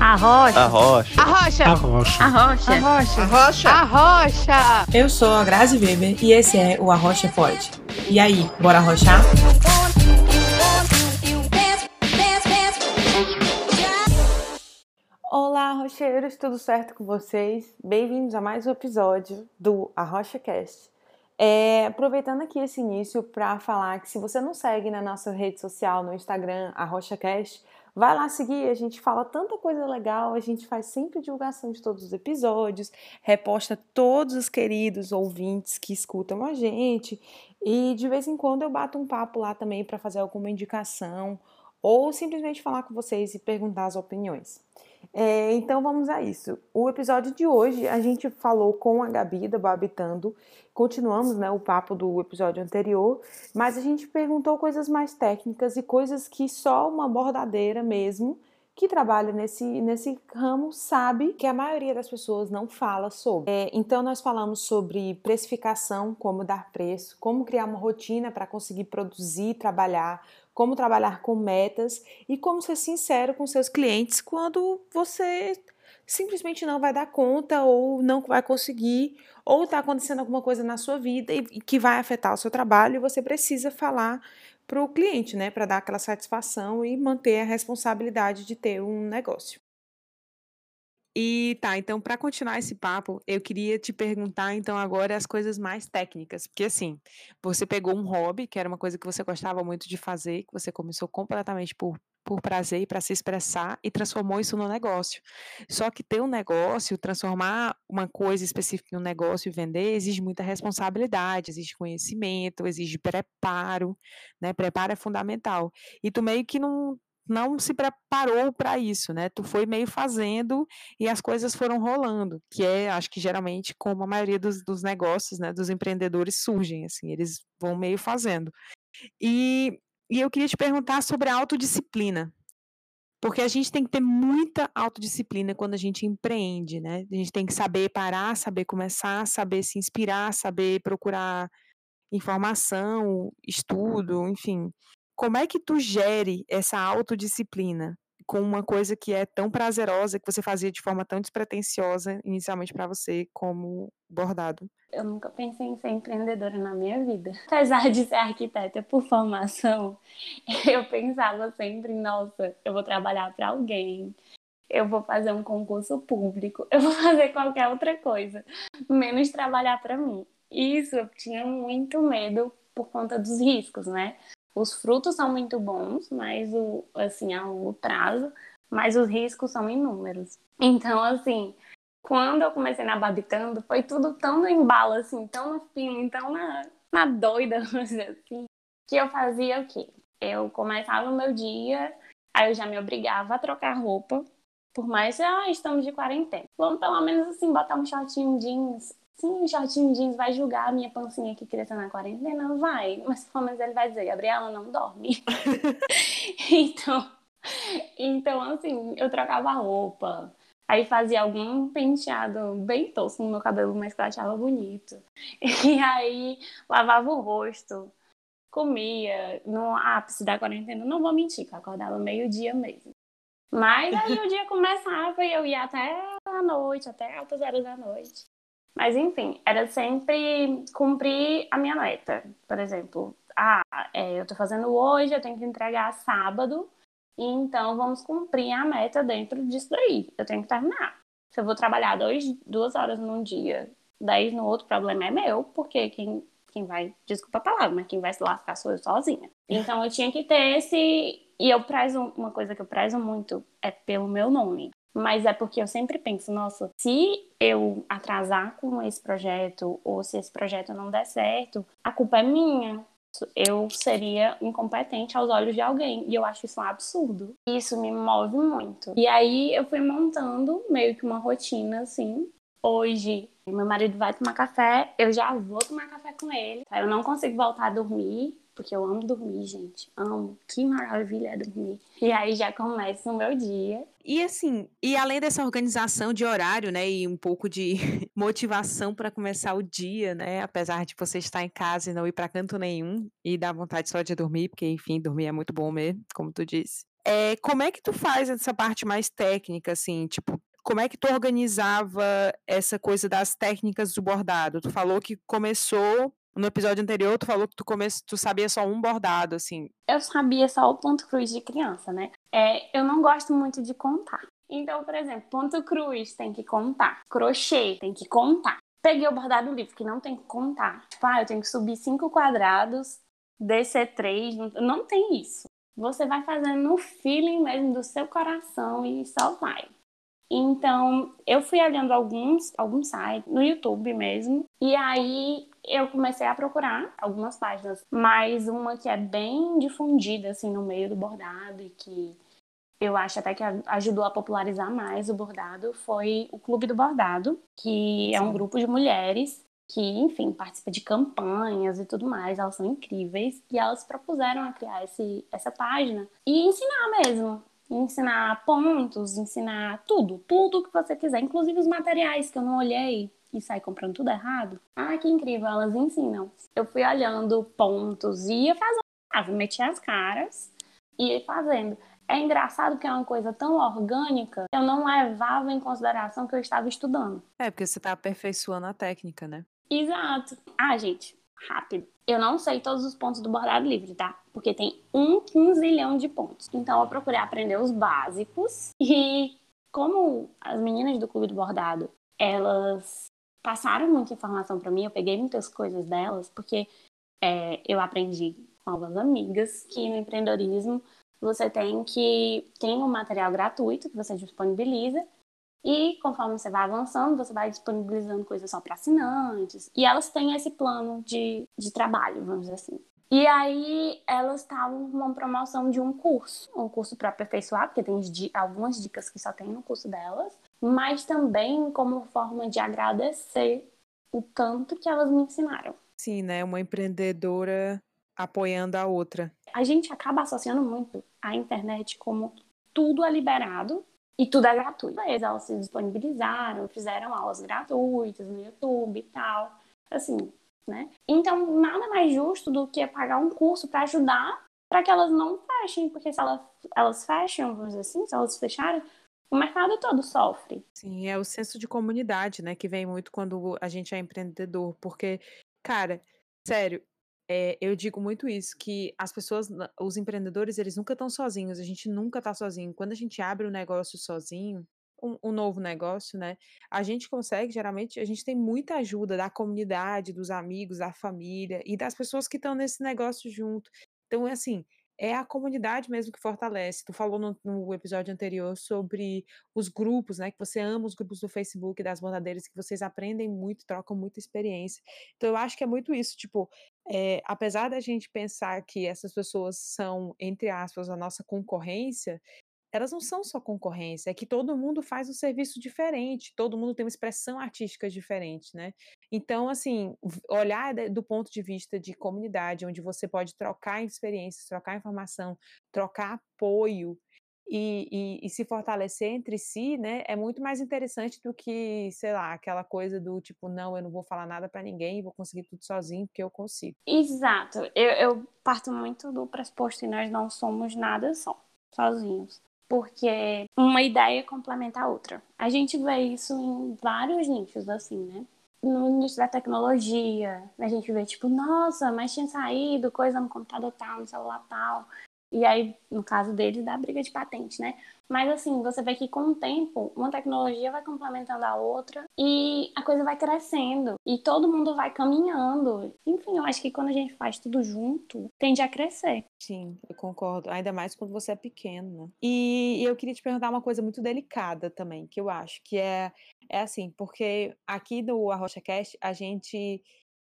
A rocha. A rocha. A rocha. A rocha. A rocha. A rocha. A rocha. A rocha. Eu sou a Grazi Weber e esse é o Arrocha Pode. E aí, bora arrochar? Olá, rocheiros, tudo certo com vocês? Bem-vindos a mais um episódio do Arrocha Cast. É, aproveitando aqui esse início para falar que se você não segue na nossa rede social, no Instagram, ArrochaCast, vai lá seguir, a gente fala tanta coisa legal, a gente faz sempre divulgação de todos os episódios, reposta todos os queridos ouvintes que escutam a gente e de vez em quando eu bato um papo lá também para fazer alguma indicação ou simplesmente falar com vocês e perguntar as opiniões. É, então vamos a isso. O episódio de hoje a gente falou com a Gabi da Babitando, continuamos né, o papo do episódio anterior, mas a gente perguntou coisas mais técnicas e coisas que só uma bordadeira mesmo que trabalha nesse, nesse ramo sabe que a maioria das pessoas não fala sobre. É, então, nós falamos sobre precificação, como dar preço, como criar uma rotina para conseguir produzir, trabalhar, como trabalhar com metas e como ser sincero com seus clientes quando você simplesmente não vai dar conta ou não vai conseguir ou está acontecendo alguma coisa na sua vida e que vai afetar o seu trabalho e você precisa falar para o cliente, né, para dar aquela satisfação e manter a responsabilidade de ter um negócio. E tá, então para continuar esse papo, eu queria te perguntar então agora as coisas mais técnicas, porque assim, você pegou um hobby, que era uma coisa que você gostava muito de fazer, que você começou completamente por por prazer e para se expressar e transformou isso no negócio. Só que ter um negócio, transformar uma coisa específica em um negócio e vender, exige muita responsabilidade, exige conhecimento, exige preparo, né? Preparo é fundamental. E tu meio que não não se preparou para isso, né? Tu foi meio fazendo e as coisas foram rolando, que é, acho que geralmente como a maioria dos, dos negócios, né, dos empreendedores surgem, assim, eles vão meio fazendo. E, e eu queria te perguntar sobre a autodisciplina, porque a gente tem que ter muita autodisciplina quando a gente empreende, né? A gente tem que saber parar, saber começar, saber se inspirar, saber procurar informação, estudo, enfim. Como é que tu gere essa autodisciplina com uma coisa que é tão prazerosa, que você fazia de forma tão despretensiosa inicialmente para você como bordado? Eu nunca pensei em ser empreendedora na minha vida. Apesar de ser arquiteta por formação, eu pensava sempre, nossa, eu vou trabalhar para alguém, eu vou fazer um concurso público, eu vou fazer qualquer outra coisa, menos trabalhar para mim. Isso eu tinha muito medo por conta dos riscos, né? Os frutos são muito bons, mas o assim a longo prazo, mas os riscos são inúmeros. Então, assim, quando eu comecei na Babitando, foi tudo tão no embalo, assim, tão no feeling, tão na, na doida, assim, que eu fazia o quê? Eu começava o meu dia, aí eu já me obrigava a trocar roupa, por mais que ah, estamos de quarentena. Vamos pelo menos assim botar um shortinho jeans, Sim, o shortinho jeans vai julgar a minha pancinha que cresceu na quarentena? Vai. Mas pelo menos ele vai dizer, Gabriela não dorme. então, então, assim, eu trocava roupa. Aí fazia algum penteado bem tosco no meu cabelo, mas que eu achava bonito. E aí lavava o rosto, comia no ápice da quarentena. Não vou mentir, que eu acordava meio-dia mesmo. Mas aí o dia começava e eu ia até a noite, até altas horas da noite. Mas enfim, era sempre cumprir a minha meta. Por exemplo, ah, é, eu tô fazendo hoje, eu tenho que entregar sábado, então vamos cumprir a meta dentro disso daí. Eu tenho que terminar. Se eu vou trabalhar dois, duas horas num dia, dez no outro, problema é meu, porque quem, quem vai, desculpa a palavra, mas quem vai se lascar sou eu sozinha. Então eu tinha que ter esse. E eu prezo, uma coisa que eu prezo muito é pelo meu nome. Mas é porque eu sempre penso, nossa, se eu atrasar com esse projeto ou se esse projeto não der certo, a culpa é minha. Eu seria incompetente aos olhos de alguém. E eu acho isso um absurdo. Isso me move muito. E aí eu fui montando meio que uma rotina assim. Hoje, meu marido vai tomar café, eu já vou tomar café com ele. Eu não consigo voltar a dormir porque eu amo dormir, gente. Amo. Que maravilha é dormir. E aí já começa o meu dia. E assim, e além dessa organização de horário, né, e um pouco de motivação para começar o dia, né, apesar de você estar em casa e não ir para canto nenhum e dar vontade só de dormir, porque enfim, dormir é muito bom mesmo, como tu disse. é, como é que tu faz essa parte mais técnica, assim, tipo, como é que tu organizava essa coisa das técnicas do bordado? Tu falou que começou no episódio anterior, tu falou que tu, come... tu sabia só um bordado, assim. Eu sabia só o ponto cruz de criança, né? É, eu não gosto muito de contar. Então, por exemplo, ponto cruz tem que contar. Crochê tem que contar. Peguei o bordado livre, que não tem que contar. Tipo, ah, eu tenho que subir cinco quadrados, descer três. Não tem isso. Você vai fazendo no feeling mesmo do seu coração e só vai. Então, eu fui olhando alguns, alguns sites, no YouTube mesmo, e aí eu comecei a procurar algumas páginas, mas uma que é bem difundida, assim, no meio do bordado e que eu acho até que ajudou a popularizar mais o bordado foi o Clube do Bordado, que é um grupo de mulheres que, enfim, participa de campanhas e tudo mais, elas são incríveis, e elas propuseram a criar esse, essa página e ensinar mesmo ensinar pontos, ensinar tudo, tudo que você quiser, inclusive os materiais que eu não olhei e saí comprando tudo errado. Ah, que incrível, elas ensinam. Eu fui olhando pontos e ia fazendo, ah, metia as caras e ia fazendo. É engraçado porque é uma coisa tão orgânica que eu não levava em consideração que eu estava estudando. É, porque você está aperfeiçoando a técnica, né? Exato. Ah, gente, rápido. Eu não sei todos os pontos do bordado livre, tá? Porque tem um quinzilhão de pontos. Então eu procurei aprender os básicos e como as meninas do clube do bordado, elas passaram muita informação para mim, eu peguei muitas coisas delas, porque é, eu aprendi com algumas amigas que no empreendedorismo você tem que tem um material gratuito que você disponibiliza e conforme você vai avançando, você vai disponibilizando coisas só para assinantes. E elas têm esse plano de, de trabalho, vamos dizer assim. E aí elas estavam com uma promoção de um curso, um curso para aperfeiçoar, porque tem algumas dicas que só tem no curso delas, mas também como forma de agradecer o tanto que elas me ensinaram. Sim, né? Uma empreendedora apoiando a outra. A gente acaba associando muito a internet como tudo é liberado e tudo é gratuito. Elas se disponibilizaram, fizeram aulas gratuitas no YouTube e tal. Assim, né? Então, nada mais justo do que pagar um curso para ajudar para que elas não fechem, porque se elas, elas fecham, vamos dizer assim, se elas fecharem, o mercado todo sofre. Sim, é o senso de comunidade, né, que vem muito quando a gente é empreendedor, porque, cara, sério, é, eu digo muito isso, que as pessoas, os empreendedores, eles nunca estão sozinhos, a gente nunca está sozinho. Quando a gente abre um negócio sozinho, um, um, novo negócio, né? A gente consegue, geralmente, a gente tem muita ajuda da comunidade, dos amigos, da família e das pessoas que estão nesse negócio junto. Então, é assim, é a comunidade mesmo que fortalece. Tu falou no, no, episódio anterior sobre os grupos, né? Que você ama os grupos do Facebook das bordadeiras, que vocês aprendem muito, trocam muita experiência. Então eu acho que é muito isso, tipo, é, apesar da gente pensar que essas pessoas são, entre aspas, a nossa concorrência, elas não são só concorrência, é que todo mundo faz um serviço diferente, todo mundo tem uma expressão artística diferente, né? Então, assim, olhar do ponto de vista de comunidade, onde você pode trocar experiências, trocar informação, trocar apoio e, e, e se fortalecer entre si, né? É muito mais interessante do que, sei lá, aquela coisa do tipo, não, eu não vou falar nada para ninguém, vou conseguir tudo sozinho, porque eu consigo. Exato. Eu, eu parto muito do pressuposto que nós não somos nada só, sozinhos porque uma ideia complementa a outra. A gente vê isso em vários nichos, assim, né? No nicho da tecnologia, a gente vê tipo, nossa, mas tinha saído coisa no computador tal, no celular tal. E aí, no caso deles, dá briga de patente, né? Mas assim, você vê que com o tempo, uma tecnologia vai complementando a outra e a coisa vai crescendo e todo mundo vai caminhando. Enfim, eu acho que quando a gente faz tudo junto, tende a crescer. Sim, eu concordo. Ainda mais quando você é pequeno, né? E eu queria te perguntar uma coisa muito delicada também, que eu acho que é, é assim, porque aqui no Arrocha Cast a gente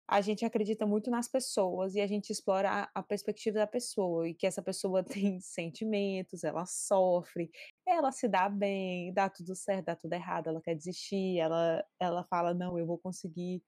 a gente acredita muito nas pessoas e a gente explora a, a, perspectiva da pessoa e que essa pessoa tem sentimentos, ela sofre, ela se dá bem, dá tudo certo, dá tudo errado, ela quer desistir, ela, ela fala, não, eu vou conseguir,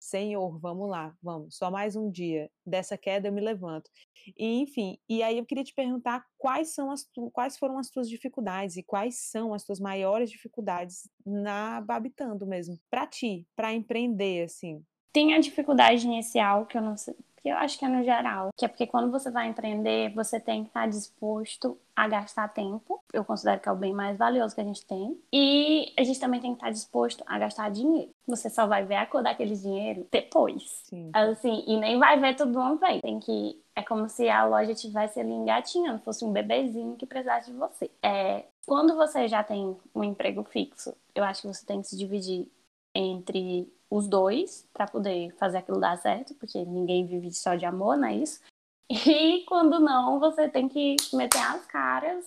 Senhor, vamos lá, vamos, só mais um dia, dessa queda eu me levanto. E, enfim, e aí eu queria te perguntar quais, são as tu, quais foram as tuas dificuldades e quais são as tuas maiores dificuldades na Babitando mesmo, para ti, para empreender, assim, tem a dificuldade inicial, que eu não sei, que eu acho que é no geral, que é porque quando você vai empreender, você tem que estar disposto a gastar tempo. Eu considero que é o bem mais valioso que a gente tem. E a gente também tem que estar disposto a gastar dinheiro. Você só vai ver a cor daquele dinheiro depois. Sim. Assim, e nem vai ver tudo uma vez. Tem que é como se a loja tivesse ali engatinhando, fosse um bebezinho que precisasse de você. É, quando você já tem um emprego fixo, eu acho que você tem que se dividir entre os dois para poder fazer aquilo dar certo, porque ninguém vive só de amor, não é isso? E quando não, você tem que meter as caras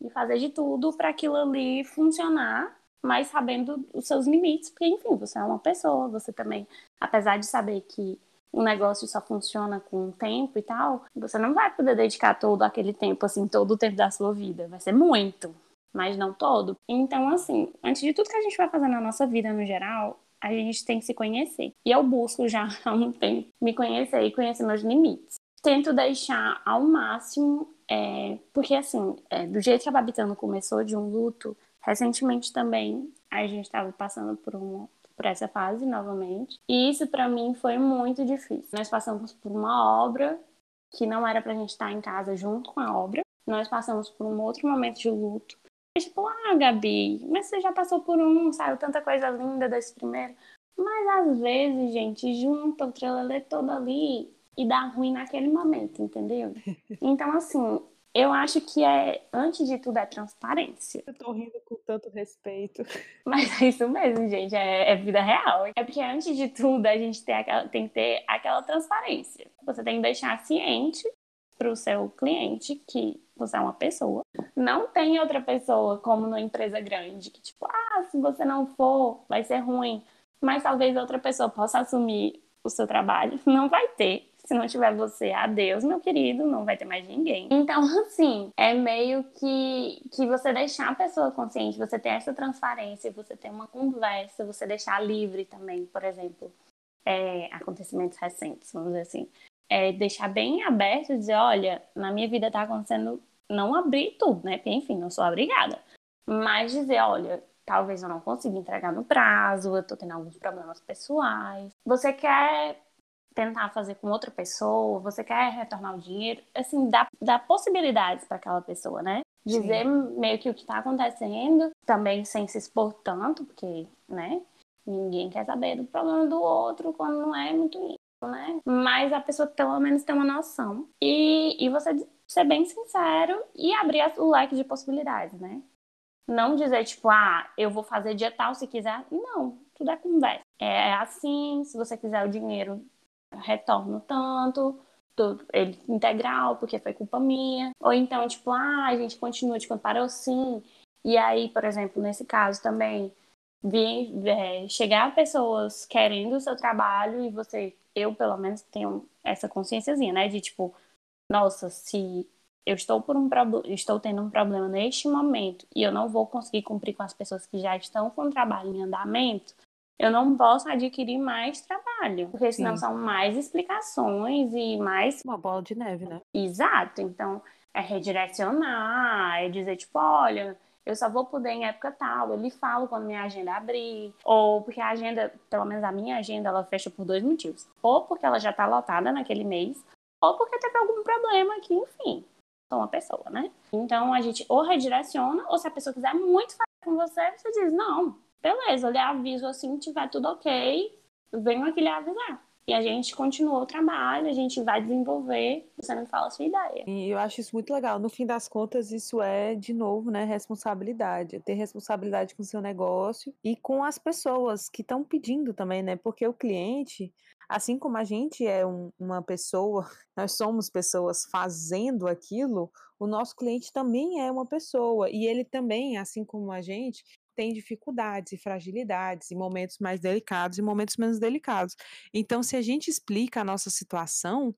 e fazer de tudo para aquilo ali funcionar, mas sabendo os seus limites, porque enfim, você é uma pessoa, você também, apesar de saber que o negócio só funciona com o tempo e tal, você não vai poder dedicar todo aquele tempo, assim, todo o tempo da sua vida. Vai ser muito, mas não todo. Então, assim, antes de tudo que a gente vai fazer na nossa vida no geral, a gente tem que se conhecer. E eu busco já há um tempo me conhecer e conhecer meus limites. Tento deixar ao máximo, é, porque assim, é, do jeito que a Babitano começou de um luto, recentemente também a gente estava passando por uma por essa fase novamente. E isso para mim foi muito difícil. Nós passamos por uma obra que não era pra gente estar em casa junto com a obra. Nós passamos por um outro momento de luto Tipo, ah, Gabi, mas você já passou por um, saiu tanta coisa linda desse primeiro. Mas às vezes, gente, junta o trelelê todo ali e dá ruim naquele momento, entendeu? Então, assim, eu acho que é, antes de tudo, é transparência. Eu tô rindo com tanto respeito. Mas é isso mesmo, gente, é, é vida real. É porque antes de tudo, a gente tem, aquela, tem que ter aquela transparência. Você tem que deixar ciente para o seu cliente que você é uma pessoa. Não tem outra pessoa como numa empresa grande que, tipo, ah, se você não for, vai ser ruim. Mas talvez outra pessoa possa assumir o seu trabalho. Não vai ter. Se não tiver você, adeus, meu querido, não vai ter mais ninguém. Então, assim, é meio que, que você deixar a pessoa consciente, você ter essa transparência, você ter uma conversa, você deixar livre também, por exemplo, é, acontecimentos recentes, vamos dizer assim é, deixar bem aberto e dizer, olha, na minha vida tá acontecendo, não abrir tudo, né? Porque, enfim, não sou obrigada. Mas dizer, olha, talvez eu não consiga entregar no prazo, eu tô tendo alguns problemas pessoais. Você quer tentar fazer com outra pessoa, você quer retornar o dinheiro, assim, dá, dá possibilidades para aquela pessoa, né? Dizer Sim. meio que o que está acontecendo, também sem se expor tanto, porque, né? Ninguém quer saber do problema do outro quando não é muito né? Mas a pessoa pelo menos tem uma noção. E, e você ser bem sincero e abrir o leque de possibilidades, né? Não dizer, tipo, ah, eu vou fazer dia tal se quiser. Não, tudo é conversa. É assim, se você quiser o dinheiro, retorno tanto, tudo, ele integral, porque foi culpa minha. Ou então, tipo, ah, a gente continua de quando parou sim. E aí, por exemplo, nesse caso também, vir, é, chegar pessoas querendo o seu trabalho e você eu pelo menos tenho essa consciênciazinha, né? De tipo, nossa, se eu estou por um estou tendo um problema neste momento e eu não vou conseguir cumprir com as pessoas que já estão com o trabalho em andamento, eu não posso adquirir mais trabalho, porque senão Sim. são mais explicações e mais uma bola de neve, né? Exato. Então, é redirecionar, é dizer tipo, olha, eu só vou poder em época tal. Eu lhe falo quando minha agenda abrir. Ou porque a agenda, pelo menos a minha agenda, ela fecha por dois motivos. Ou porque ela já tá lotada naquele mês, ou porque teve algum problema que, enfim, sou uma pessoa, né? Então a gente ou redireciona, ou se a pessoa quiser muito falar com você, você diz, não, beleza, eu lhe aviso assim, tiver tudo ok, venho aqui lhe avisar. E a gente continua o trabalho, a gente vai desenvolver, você me fala a sua ideia. E eu acho isso muito legal. No fim das contas, isso é, de novo, né, responsabilidade. Ter responsabilidade com o seu negócio e com as pessoas que estão pedindo também, né? Porque o cliente, assim como a gente é um, uma pessoa, nós somos pessoas fazendo aquilo, o nosso cliente também é uma pessoa. E ele também, assim como a gente, tem dificuldades e fragilidades, e momentos mais delicados e momentos menos delicados. Então, se a gente explica a nossa situação,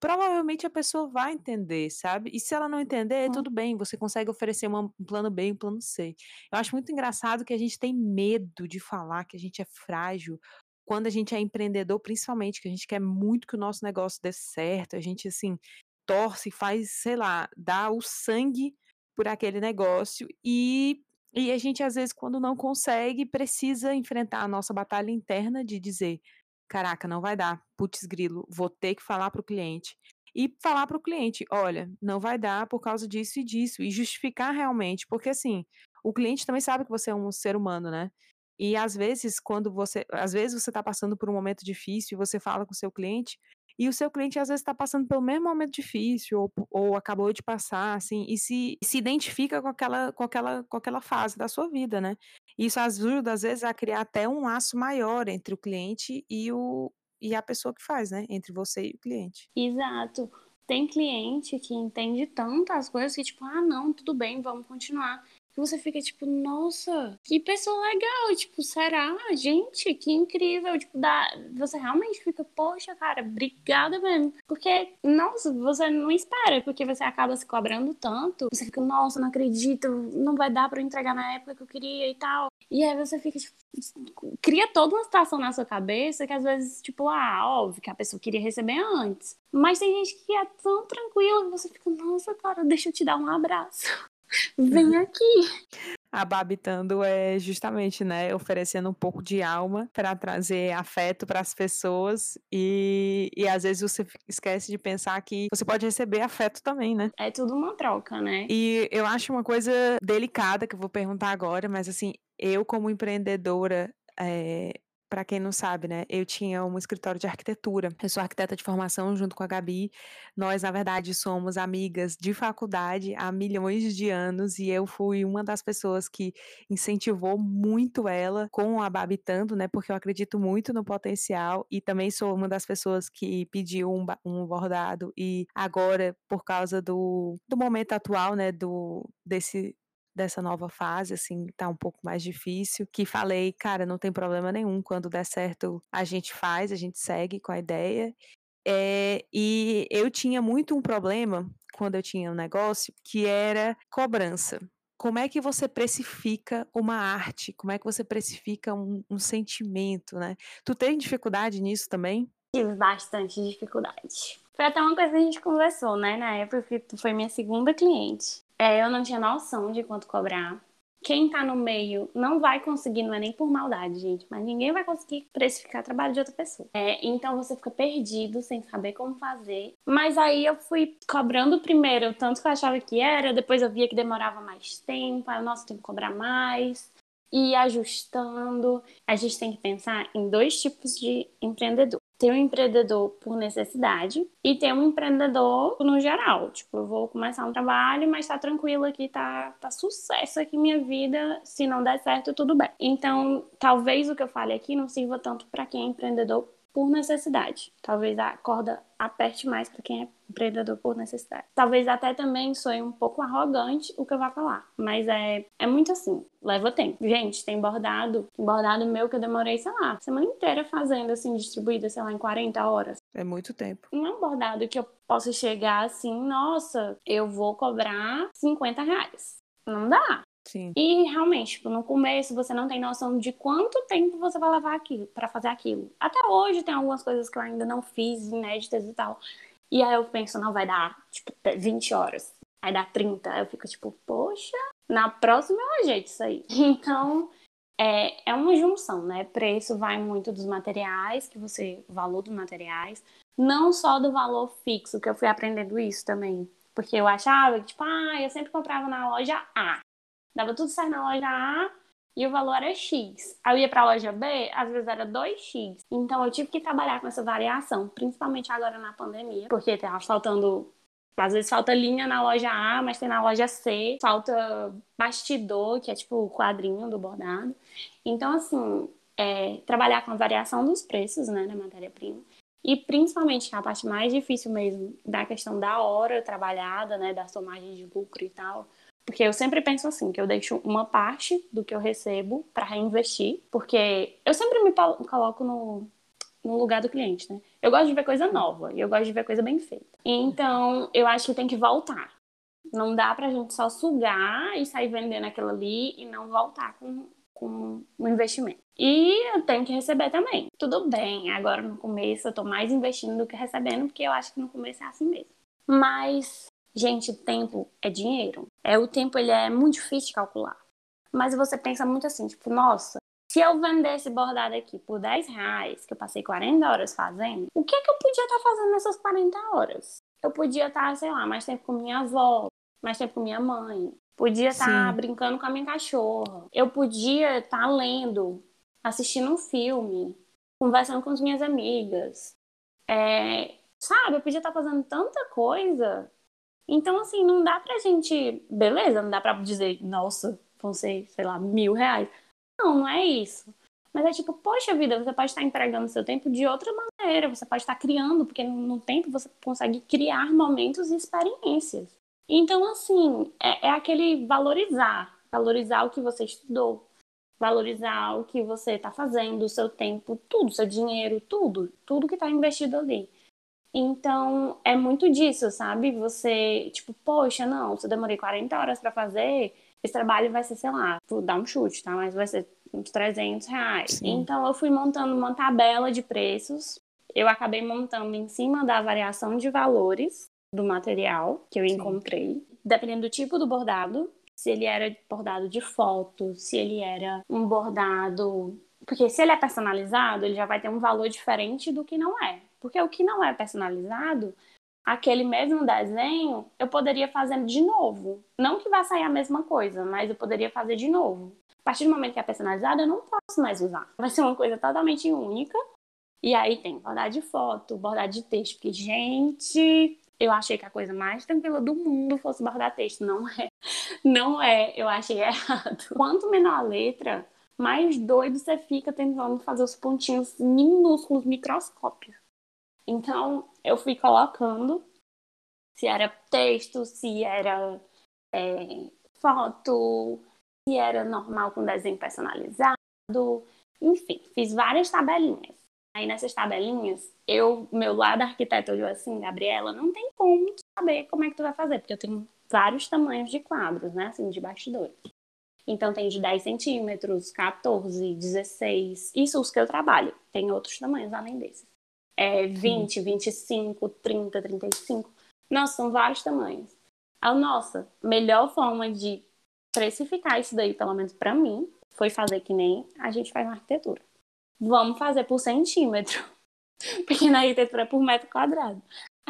provavelmente a pessoa vai entender, sabe? E se ela não entender, hum. tudo bem, você consegue oferecer uma, um plano B e um plano C. Eu acho muito engraçado que a gente tem medo de falar que a gente é frágil quando a gente é empreendedor, principalmente, que a gente quer muito que o nosso negócio dê certo, a gente, assim, torce, faz, sei lá, dá o sangue por aquele negócio e e a gente, às vezes, quando não consegue, precisa enfrentar a nossa batalha interna de dizer: caraca, não vai dar, putz grilo, vou ter que falar para o cliente. E falar para o cliente, olha, não vai dar por causa disso e disso, e justificar realmente, porque assim, o cliente também sabe que você é um ser humano, né? E às vezes, quando você. Às vezes você está passando por um momento difícil e você fala com o seu cliente, e o seu cliente às vezes está passando pelo mesmo momento difícil, ou, ou acabou de passar, assim, e se, se identifica com aquela, com, aquela, com aquela fase da sua vida, né? Isso ajuda, às vezes, a criar até um laço maior entre o cliente e, o, e a pessoa que faz, né? Entre você e o cliente. Exato. Tem cliente que entende tantas coisas que, tipo, ah, não, tudo bem, vamos continuar você fica tipo, nossa, que pessoa legal, tipo, será? Gente, que incrível, tipo, dá... você realmente fica, poxa, cara, obrigada mesmo. Porque, nossa, você não espera, porque você acaba se cobrando tanto, você fica, nossa, não acredito, não vai dar para entregar na época que eu queria e tal. E aí você fica, tipo, cria toda uma situação na sua cabeça que às vezes, tipo, ah, óbvio que a pessoa queria receber antes. Mas tem gente que é tão tranquila que você fica, nossa, cara, deixa eu te dar um abraço. Vem aqui. Ababitando é justamente, né, oferecendo um pouco de alma para trazer afeto para as pessoas e, e às vezes você esquece de pensar que você pode receber afeto também, né? É tudo uma troca, né? E eu acho uma coisa delicada que eu vou perguntar agora, mas assim, eu como empreendedora, é, para quem não sabe, né, eu tinha um escritório de arquitetura. Eu sou arquiteta de formação junto com a Gabi. Nós, na verdade, somos amigas de faculdade há milhões de anos e eu fui uma das pessoas que incentivou muito ela com a Babitando, né, porque eu acredito muito no potencial e também sou uma das pessoas que pediu um, um bordado e agora, por causa do, do momento atual, né, do desse dessa nova fase, assim, tá um pouco mais difícil, que falei, cara, não tem problema nenhum, quando der certo a gente faz, a gente segue com a ideia. É, e eu tinha muito um problema quando eu tinha um negócio que era cobrança. Como é que você precifica uma arte? Como é que você precifica um, um sentimento, né? Tu tem dificuldade nisso também? Tive bastante dificuldade. Foi até uma coisa que a gente conversou, né? Na época que tu foi minha segunda cliente. É, eu não tinha noção de quanto cobrar. Quem tá no meio não vai conseguir, não é nem por maldade, gente, mas ninguém vai conseguir precificar trabalho de outra pessoa. É, então você fica perdido, sem saber como fazer. Mas aí eu fui cobrando primeiro, tanto que eu achava que era, depois eu via que demorava mais tempo, aí, nossa, tem que cobrar mais. E ajustando. A gente tem que pensar em dois tipos de empreendedor tem um empreendedor por necessidade e tem um empreendedor no geral. Tipo, eu vou começar um trabalho, mas tá tranquilo aqui, tá, tá sucesso aqui minha vida. Se não der certo, tudo bem. Então, talvez o que eu fale aqui não sirva tanto para quem é empreendedor por necessidade. Talvez a corda aperte mais para quem é empreendedor por necessidade. Talvez até também soe um pouco arrogante o que eu vou falar, mas é, é muito assim, leva tempo. Gente, tem bordado, bordado meu que eu demorei, sei lá, semana inteira fazendo assim, distribuída, sei lá, em 40 horas. É muito tempo. Não é um bordado que eu posso chegar assim, nossa, eu vou cobrar 50 reais. Não dá. Sim. E realmente, tipo, no começo você não tem noção de quanto tempo você vai levar aquilo para fazer aquilo. Até hoje tem algumas coisas que eu ainda não fiz, inéditas e tal. E aí eu penso, não, vai dar, tipo, 20 horas. Aí dá 30. Aí eu fico tipo, poxa, na próxima eu ajeito isso aí. Então, é, é uma junção, né? Preço vai muito dos materiais, que você, o valor dos materiais, não só do valor fixo, que eu fui aprendendo isso também. Porque eu achava que, tipo, ah, eu sempre comprava na loja A. Dava tudo certo na loja A e o valor era X. Aí eu ia para a loja B, às vezes era 2X. Então eu tive que trabalhar com essa variação, principalmente agora na pandemia, porque tava faltando. Às vezes falta linha na loja A, mas tem na loja C, falta bastidor, que é tipo o quadrinho do bordado. Então, assim, é, trabalhar com a variação dos preços, né, da matéria-prima. E principalmente a parte mais difícil mesmo da questão da hora trabalhada, né, da somagem de lucro e tal, porque eu sempre penso assim, que eu deixo uma parte do que eu recebo para reinvestir, porque eu sempre me coloco no, no lugar do cliente, né? Eu gosto de ver coisa nova e eu gosto de ver coisa bem feita. Então, eu acho que tem que voltar. Não dá pra gente só sugar e sair vendendo aquilo ali e não voltar com, com o investimento. E eu tenho que receber também. Tudo bem, agora no começo eu tô mais investindo do que recebendo, porque eu acho que no começo é assim mesmo. Mas Gente, tempo é dinheiro. É o tempo ele é muito difícil de calcular. Mas você pensa muito assim, tipo, nossa, Se eu vendesse bordado aqui por 10 reais, que eu passei 40 horas fazendo, o que, é que eu podia estar tá fazendo nessas 40 horas? Eu podia estar, tá, sei lá, mais tempo com minha avó, mais tempo com minha mãe. Podia estar tá brincando com a minha cachorra. Eu podia estar lendo, assistindo um filme, conversando com as minhas amigas. É, sabe, eu podia estar fazendo tanta coisa. Então, assim, não dá pra gente. Beleza, não dá pra dizer, nossa, vão ser, sei lá, mil reais. Não, não é isso. Mas é tipo, poxa vida, você pode estar empregando seu tempo de outra maneira, você pode estar criando, porque no tempo você consegue criar momentos e experiências. Então, assim, é, é aquele valorizar, valorizar o que você estudou, valorizar o que você está fazendo, o seu tempo, tudo, seu dinheiro, tudo, tudo que está investido ali. Então, é muito disso, sabe? Você, tipo, poxa, não, se eu demorei 40 horas para fazer, esse trabalho vai ser, sei lá, vou dar um chute, tá? Mas vai ser uns 300 reais. Sim. Então, eu fui montando uma tabela de preços. Eu acabei montando em cima da variação de valores do material que eu Sim. encontrei. Dependendo do tipo do bordado, se ele era bordado de foto, se ele era um bordado. Porque se ele é personalizado, ele já vai ter um valor diferente do que não é. Porque o que não é personalizado, aquele mesmo desenho, eu poderia fazer de novo. Não que vá sair a mesma coisa, mas eu poderia fazer de novo. A partir do momento que é personalizado, eu não posso mais usar. Vai ser uma coisa totalmente única. E aí tem bordado de foto, bordado de texto, porque, gente, eu achei que a coisa mais tranquila do mundo fosse bordar texto. Não é. Não é. Eu achei errado. Quanto menor a letra, mais doido você fica tentando fazer os pontinhos minúsculos, microscópios. Então, eu fui colocando se era texto, se era é, foto, se era normal com desenho personalizado. Enfim, fiz várias tabelinhas. Aí nessas tabelinhas, eu, meu lado arquiteto olhou assim, Gabriela, não tem como saber como é que tu vai fazer, porque eu tenho vários tamanhos de quadros, né, assim, de bastidores. Então tem de 10 centímetros, 14, 16, isso os que eu trabalho. Tem outros tamanhos além desses. É 20, Sim. 25, 30, 35. Nossa, são vários tamanhos. A nossa melhor forma de precificar isso daí, pelo menos para mim, foi fazer que nem a gente faz na arquitetura vamos fazer por centímetro. Porque na arquitetura é por metro quadrado.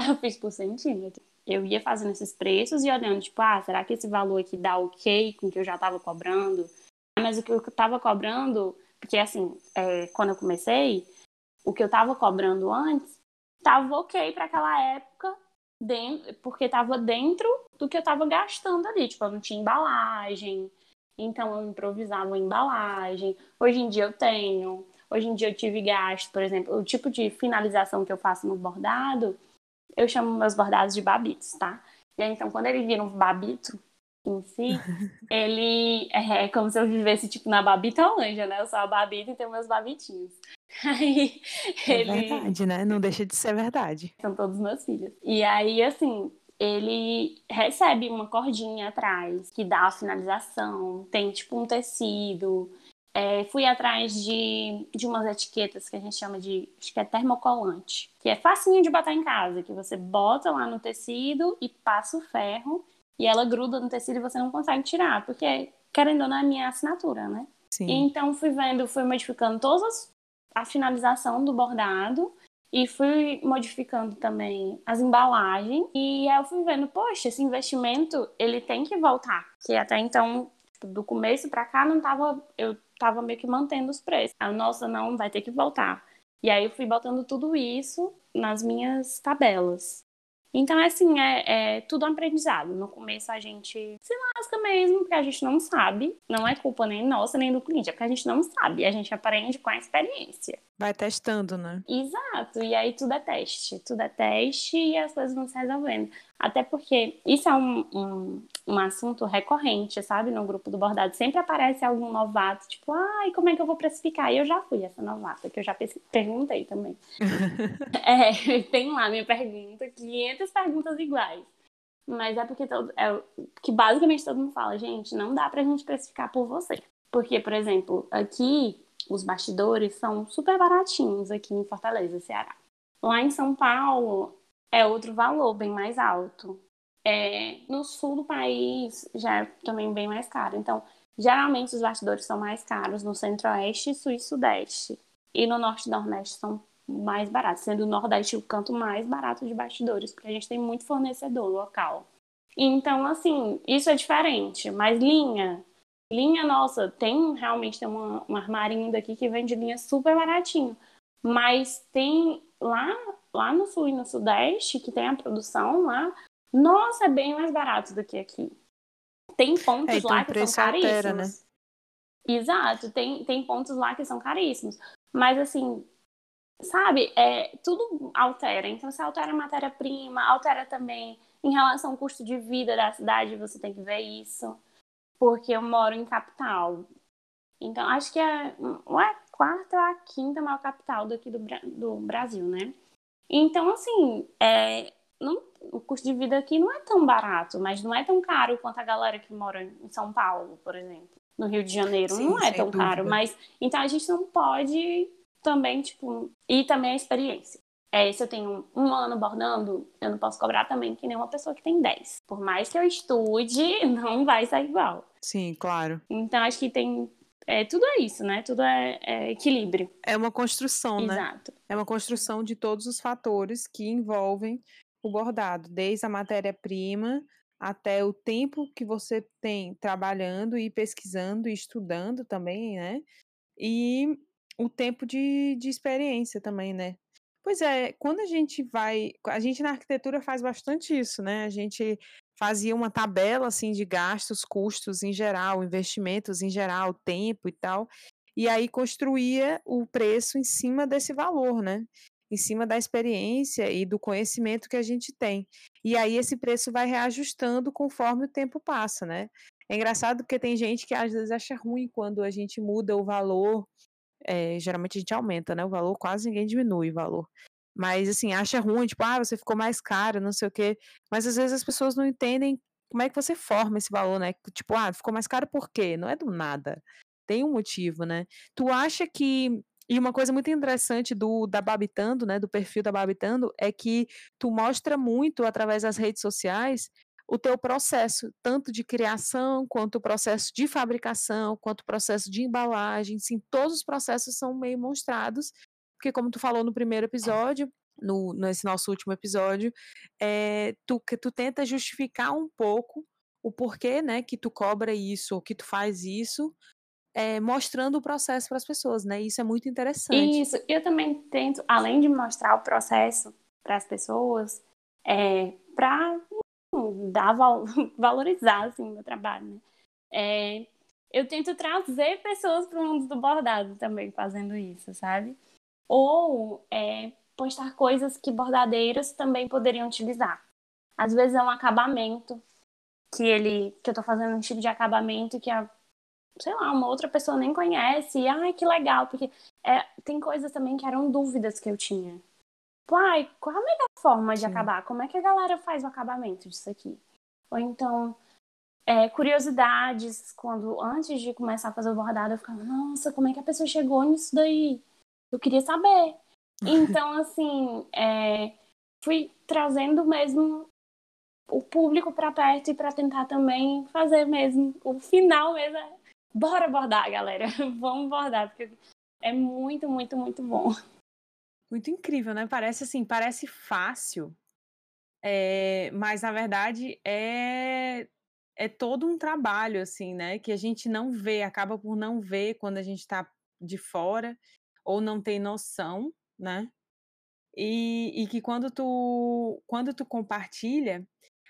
Eu fiz por centímetro. Eu ia fazendo esses preços e olhando, tipo, ah, será que esse valor aqui dá ok com o que eu já estava cobrando? Mas o que eu estava cobrando, porque assim, é, quando eu comecei, o que eu estava cobrando antes estava ok para aquela época, dentro, porque estava dentro do que eu estava gastando ali. Tipo, eu não tinha embalagem, então eu improvisava uma embalagem. Hoje em dia eu tenho. Hoje em dia eu tive gasto, por exemplo, o tipo de finalização que eu faço no bordado, eu chamo meus bordados de babitos, tá? E aí, então, quando ele vira um babito em si, ele é como se eu vivesse, tipo, na babitolândia, né? Eu sou a babita e tenho meus babitinhos. Aí, é ele... verdade, né? Não deixa de ser verdade. São todos meus filhos. E aí, assim, ele recebe uma cordinha atrás que dá a finalização, tem tipo um tecido, é, fui atrás de, de umas etiquetas que a gente chama de, acho que é termocolante, que é facinho de botar em casa, que você bota lá no tecido e passa o ferro e ela gruda no tecido e você não consegue tirar, porque querendo ou não é minha assinatura, né? Sim. Então fui vendo, fui modificando todas a finalização do bordado e fui modificando também as embalagens e aí eu fui vendo, poxa, esse investimento ele tem que voltar, que até então do começo para cá não tava eu tava meio que mantendo os preços. A nossa não vai ter que voltar. E aí eu fui botando tudo isso nas minhas tabelas. Então, assim, é, é tudo um aprendizado. No começo a gente se lasca mesmo, porque a gente não sabe. Não é culpa nem nossa, nem do cliente, é porque a gente não sabe. A gente aprende com a experiência. Vai testando, né? Exato. E aí tudo é teste. Tudo é teste e as coisas vão se resolvendo. Até porque isso é um, um, um assunto recorrente, sabe? No grupo do bordado. Sempre aparece algum novato, tipo, ai, como é que eu vou precificar? E eu já fui essa novata, que eu já perguntei também. é, tem lá minha pergunta, 500 perguntas iguais. Mas é porque todo, é, que basicamente todo mundo fala, gente, não dá pra gente precificar por você. Porque, por exemplo, aqui os bastidores são super baratinhos aqui em Fortaleza, Ceará. Lá em São Paulo, é outro valor, bem mais alto. É, no sul do país já é também bem mais caro. Então, Geralmente os bastidores são mais caros no centro-oeste, sul e sudeste. E no norte e nordeste são mais baratos, sendo o nordeste o canto mais barato de bastidores, porque a gente tem muito fornecedor local. Então, assim, isso é diferente. Mas linha, linha nossa, tem realmente tem uma, um armarinho daqui que vende linha super baratinho. Mas tem lá, lá no sul e no sudeste, que tem a produção lá, nossa, é bem mais barato do que aqui. Tem pontos é, então lá que são caríssimos. Altera, né? Exato, tem, tem pontos lá que são caríssimos. Mas assim, sabe, é, tudo altera. Então, se altera a matéria-prima, altera também em relação ao custo de vida da cidade, você tem que ver isso. Porque eu moro em capital. Então, acho que é, ou é a quarta ou a quinta maior capital daqui do, do Brasil, né? Então, assim, é, não, o custo de vida aqui não é tão barato, mas não é tão caro quanto a galera que mora em São Paulo, por exemplo. No Rio de Janeiro Sim, não é tão dúvida. caro, mas então a gente não pode também, tipo, e também a experiência. É, se eu tenho um ano bordando, eu não posso cobrar também que nem uma pessoa que tem 10. Por mais que eu estude, não vai sair igual. Sim, claro. Então acho que tem. É, tudo é isso, né? Tudo é, é equilíbrio. É uma construção, né? Exato. É uma construção de todos os fatores que envolvem o bordado, desde a matéria-prima até o tempo que você tem trabalhando e pesquisando e estudando também, né? E o tempo de, de experiência também, né? Pois é, quando a gente vai. A gente na arquitetura faz bastante isso, né? A gente fazia uma tabela assim de gastos, custos em geral, investimentos em geral, tempo e tal. E aí construía o preço em cima desse valor, né? Em cima da experiência e do conhecimento que a gente tem. E aí esse preço vai reajustando conforme o tempo passa, né? É engraçado porque tem gente que às vezes acha ruim quando a gente muda o valor é, geralmente a gente aumenta, né? O valor, quase ninguém diminui o valor. Mas, assim, acha ruim, tipo, ah, você ficou mais caro, não sei o quê. Mas às vezes as pessoas não entendem como é que você forma esse valor, né? Tipo, ah, ficou mais caro por quê? Não é do nada. Tem um motivo, né? Tu acha que. E uma coisa muito interessante do da Babitando, né, do perfil da Babitando, é que tu mostra muito através das redes sociais o teu processo, tanto de criação, quanto o processo de fabricação, quanto o processo de embalagem, sim, todos os processos são meio mostrados, porque como tu falou no primeiro episódio, no, nesse nosso último episódio, é, tu, tu tenta justificar um pouco o porquê, né, que tu cobra isso, ou que tu faz isso, é, mostrando o processo para as pessoas, né? Isso é muito interessante. Isso, eu também tento, além de mostrar o processo para as pessoas, é, para dar val valorizar assim, o meu trabalho. Né? É, eu tento trazer pessoas para o mundo do bordado também fazendo isso, sabe? Ou é, postar coisas que bordadeiros também poderiam utilizar. Às vezes é um acabamento que ele que eu estou fazendo um tipo de acabamento que a sei lá, uma outra pessoa nem conhece, e ai, que legal, porque é, tem coisas também que eram dúvidas que eu tinha. Tipo, ai, qual a melhor forma de Sim. acabar? Como é que a galera faz o acabamento disso aqui? Ou então, é, curiosidades, quando antes de começar a fazer o bordado, eu ficava, nossa, como é que a pessoa chegou nisso daí? Eu queria saber. Então, assim, é, fui trazendo mesmo o público para perto e para tentar também fazer mesmo o final mesmo. É, bora bordar, galera. Vamos bordar, porque é muito, muito, muito bom. Muito incrível, né? Parece assim, parece fácil, é, mas na verdade é é todo um trabalho assim, né? Que a gente não vê, acaba por não ver quando a gente está de fora ou não tem noção, né? E, e que quando tu quando tu compartilha,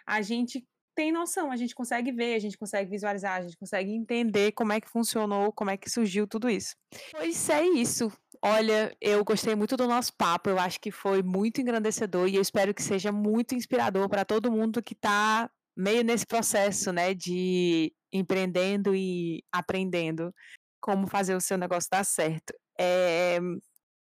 a gente tem noção, a gente consegue ver, a gente consegue visualizar, a gente consegue entender como é que funcionou, como é que surgiu tudo isso. Pois é isso. Olha, eu gostei muito do nosso papo, eu acho que foi muito engrandecedor e eu espero que seja muito inspirador para todo mundo que está meio nesse processo, né, de empreendendo e aprendendo como fazer o seu negócio dar certo. É,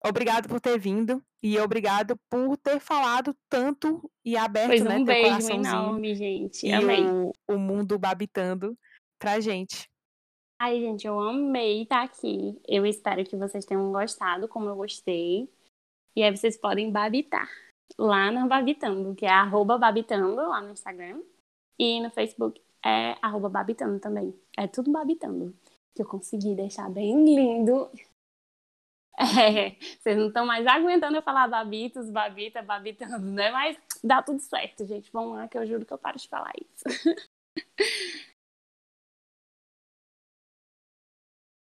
obrigado por ter vindo e obrigado por ter falado tanto e aberto, pois né, um beijo enorme, gente. E Amei. O, o mundo babitando pra gente. Ai, gente, eu amei estar aqui. Eu espero que vocês tenham gostado, como eu gostei. E aí vocês podem babitar lá no Babitando, que é arroba babitando lá no Instagram. E no Facebook é arroba babitando também. É tudo babitando. Que eu consegui deixar bem lindo. É, vocês não estão mais aguentando eu falar babitos, babita, babitando, né? Mas dá tudo certo, gente. Vamos lá, que eu juro que eu paro de falar isso.